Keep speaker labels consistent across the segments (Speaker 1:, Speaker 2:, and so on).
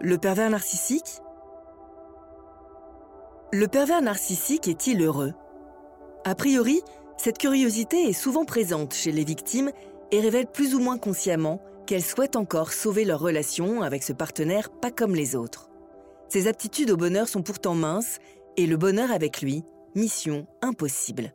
Speaker 1: Le pervers narcissique? Le pervers narcissique est-il heureux? A priori, cette curiosité est souvent présente chez les victimes et révèle plus ou moins consciemment qu'elles souhaitent encore sauver leur relation avec ce partenaire pas comme les autres. Ses aptitudes au bonheur sont pourtant minces et le bonheur avec lui, mission impossible.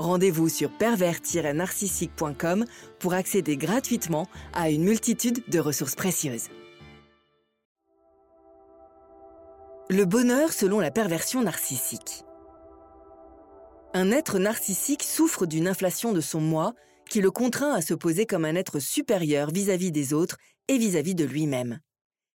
Speaker 1: Rendez-vous sur pervers-narcissique.com pour accéder gratuitement à une multitude de ressources précieuses. Le bonheur selon la perversion narcissique. Un être narcissique souffre d'une inflation de son moi qui le contraint à se poser comme un être supérieur vis-à-vis des autres et vis-à-vis de lui-même.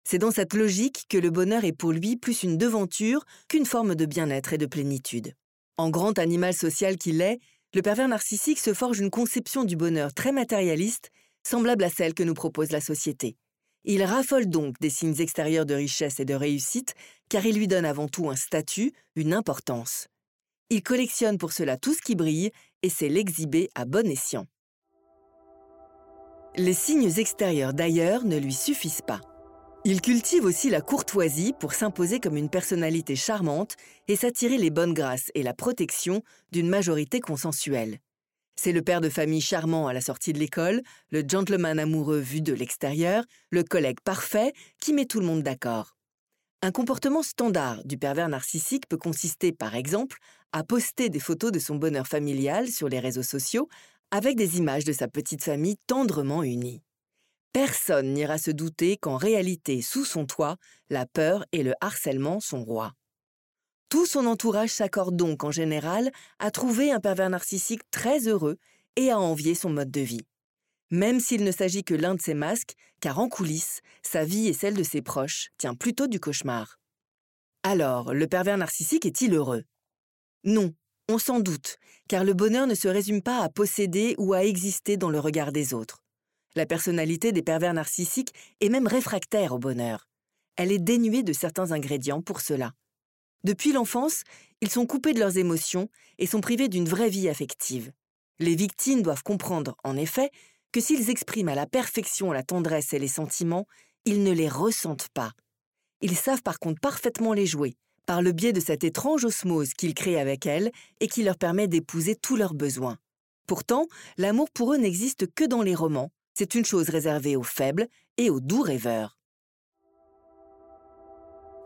Speaker 1: C'est dans cette logique que le bonheur est pour lui plus une devanture qu'une forme de bien-être et de plénitude. En grand animal social qu'il est, le pervers narcissique se forge une conception du bonheur très matérialiste, semblable à celle que nous propose la société. Il raffole donc des signes extérieurs de richesse et de réussite, car il lui donne avant tout un statut, une importance. Il collectionne pour cela tout ce qui brille et sait l'exhiber à bon escient. Les signes extérieurs d'ailleurs ne lui suffisent pas. Il cultive aussi la courtoisie pour s'imposer comme une personnalité charmante et s'attirer les bonnes grâces et la protection d'une majorité consensuelle. C'est le père de famille charmant à la sortie de l'école, le gentleman amoureux vu de l'extérieur, le collègue parfait qui met tout le monde d'accord. Un comportement standard du pervers narcissique peut consister, par exemple, à poster des photos de son bonheur familial sur les réseaux sociaux avec des images de sa petite famille tendrement unie. Personne n'ira se douter qu'en réalité, sous son toit, la peur et le harcèlement sont rois. Tout son entourage s'accorde donc en général à trouver un pervers narcissique très heureux et à envier son mode de vie. Même s'il ne s'agit que l'un de ses masques, car en coulisses, sa vie et celle de ses proches tient plutôt du cauchemar. Alors, le pervers narcissique est-il heureux? Non, on s'en doute, car le bonheur ne se résume pas à posséder ou à exister dans le regard des autres. La personnalité des pervers narcissiques est même réfractaire au bonheur. Elle est dénuée de certains ingrédients pour cela. Depuis l'enfance, ils sont coupés de leurs émotions et sont privés d'une vraie vie affective. Les victimes doivent comprendre, en effet, que s'ils expriment à la perfection la tendresse et les sentiments, ils ne les ressentent pas. Ils savent par contre parfaitement les jouer, par le biais de cette étrange osmose qu'ils créent avec elles et qui leur permet d'épouser tous leurs besoins. Pourtant, l'amour pour eux n'existe que dans les romans, c'est une chose réservée aux faibles et aux doux rêveurs.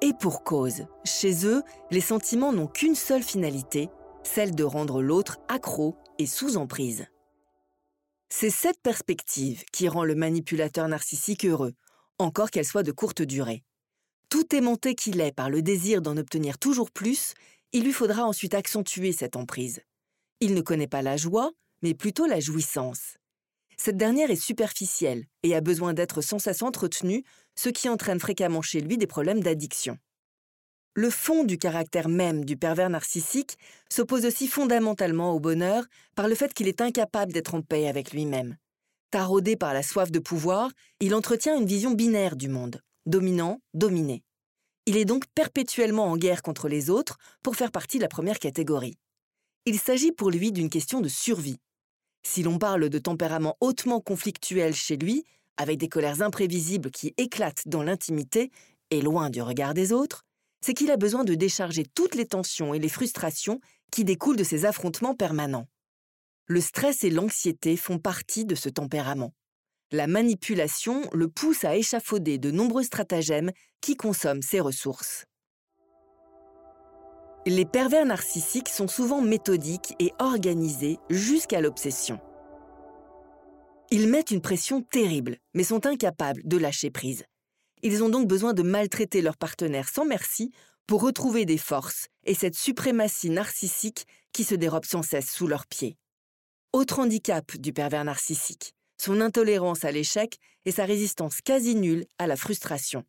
Speaker 1: Et pour cause, chez eux, les sentiments n'ont qu'une seule finalité, celle de rendre l'autre accro et sous emprise. C'est cette perspective qui rend le manipulateur narcissique heureux, encore qu'elle soit de courte durée. Tout aimanté qu'il est par le désir d'en obtenir toujours plus, il lui faudra ensuite accentuer cette emprise. Il ne connaît pas la joie, mais plutôt la jouissance. Cette dernière est superficielle et a besoin d'être sans cesse entretenue, ce qui entraîne fréquemment chez lui des problèmes d'addiction. Le fond du caractère même du pervers narcissique s'oppose aussi fondamentalement au bonheur par le fait qu'il est incapable d'être en paix avec lui-même. Taraudé par la soif de pouvoir, il entretient une vision binaire du monde, dominant, dominé. Il est donc perpétuellement en guerre contre les autres pour faire partie de la première catégorie. Il s'agit pour lui d'une question de survie. Si l'on parle de tempérament hautement conflictuel chez lui, avec des colères imprévisibles qui éclatent dans l'intimité et loin du regard des autres, c'est qu'il a besoin de décharger toutes les tensions et les frustrations qui découlent de ces affrontements permanents. Le stress et l'anxiété font partie de ce tempérament. La manipulation le pousse à échafauder de nombreux stratagèmes qui consomment ses ressources. Les pervers narcissiques sont souvent méthodiques et organisés jusqu'à l'obsession. Ils mettent une pression terrible, mais sont incapables de lâcher prise. Ils ont donc besoin de maltraiter leur partenaire sans merci pour retrouver des forces et cette suprématie narcissique qui se dérobe sans cesse sous leurs pieds. Autre handicap du pervers narcissique, son intolérance à l'échec et sa résistance quasi nulle à la frustration.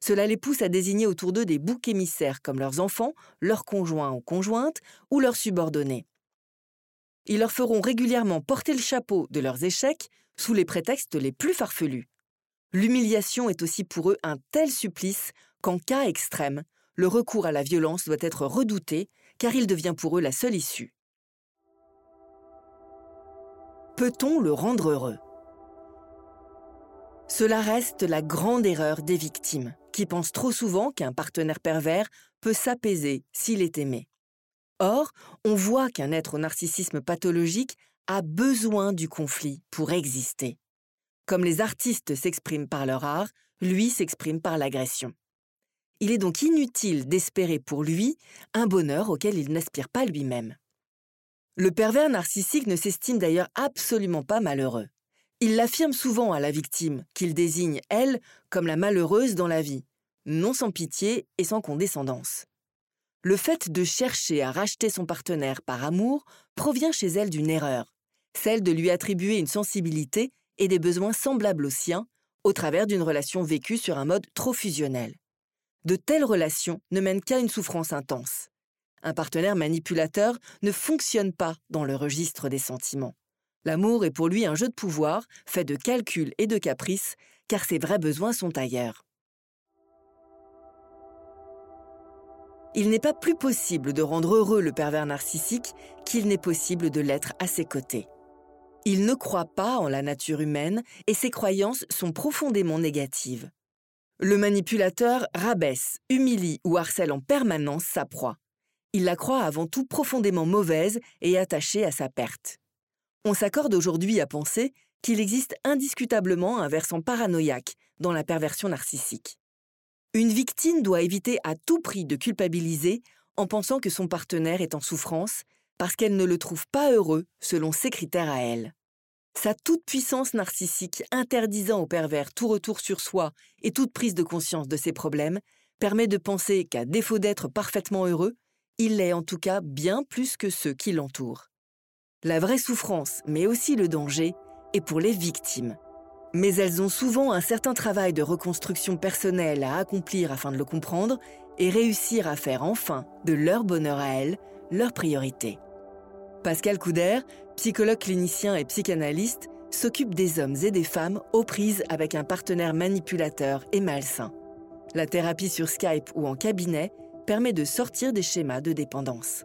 Speaker 1: Cela les pousse à désigner autour d'eux des boucs émissaires comme leurs enfants, leurs conjoints ou conjointes ou leurs subordonnés. Ils leur feront régulièrement porter le chapeau de leurs échecs sous les prétextes les plus farfelus. L'humiliation est aussi pour eux un tel supplice qu'en cas extrême, le recours à la violence doit être redouté car il devient pour eux la seule issue. Peut-on le rendre heureux? Cela reste la grande erreur des victimes, qui pensent trop souvent qu'un partenaire pervers peut s'apaiser s'il est aimé. Or, on voit qu'un être au narcissisme pathologique a besoin du conflit pour exister. Comme les artistes s'expriment par leur art, lui s'exprime par l'agression. Il est donc inutile d'espérer pour lui un bonheur auquel il n'aspire pas lui-même. Le pervers narcissique ne s'estime d'ailleurs absolument pas malheureux. Il l'affirme souvent à la victime, qu'il désigne, elle, comme la malheureuse dans la vie, non sans pitié et sans condescendance. Le fait de chercher à racheter son partenaire par amour provient chez elle d'une erreur, celle de lui attribuer une sensibilité et des besoins semblables aux siens au travers d'une relation vécue sur un mode trop fusionnel. De telles relations ne mènent qu'à une souffrance intense. Un partenaire manipulateur ne fonctionne pas dans le registre des sentiments. L'amour est pour lui un jeu de pouvoir, fait de calculs et de caprices, car ses vrais besoins sont ailleurs. Il n'est pas plus possible de rendre heureux le pervers narcissique qu'il n'est possible de l'être à ses côtés. Il ne croit pas en la nature humaine et ses croyances sont profondément négatives. Le manipulateur rabaisse, humilie ou harcèle en permanence sa proie. Il la croit avant tout profondément mauvaise et attachée à sa perte. On s'accorde aujourd'hui à penser qu'il existe indiscutablement un versant paranoïaque dans la perversion narcissique. Une victime doit éviter à tout prix de culpabiliser en pensant que son partenaire est en souffrance parce qu'elle ne le trouve pas heureux selon ses critères à elle. Sa toute-puissance narcissique interdisant au pervers tout retour sur soi et toute prise de conscience de ses problèmes permet de penser qu'à défaut d'être parfaitement heureux, il l'est en tout cas bien plus que ceux qui l'entourent. La vraie souffrance, mais aussi le danger, est pour les victimes. Mais elles ont souvent un certain travail de reconstruction personnelle à accomplir afin de le comprendre et réussir à faire enfin de leur bonheur à elles leur priorité. Pascal Couder, psychologue clinicien et psychanalyste, s'occupe des hommes et des femmes aux prises avec un partenaire manipulateur et malsain. La thérapie sur Skype ou en cabinet permet de sortir des schémas de dépendance.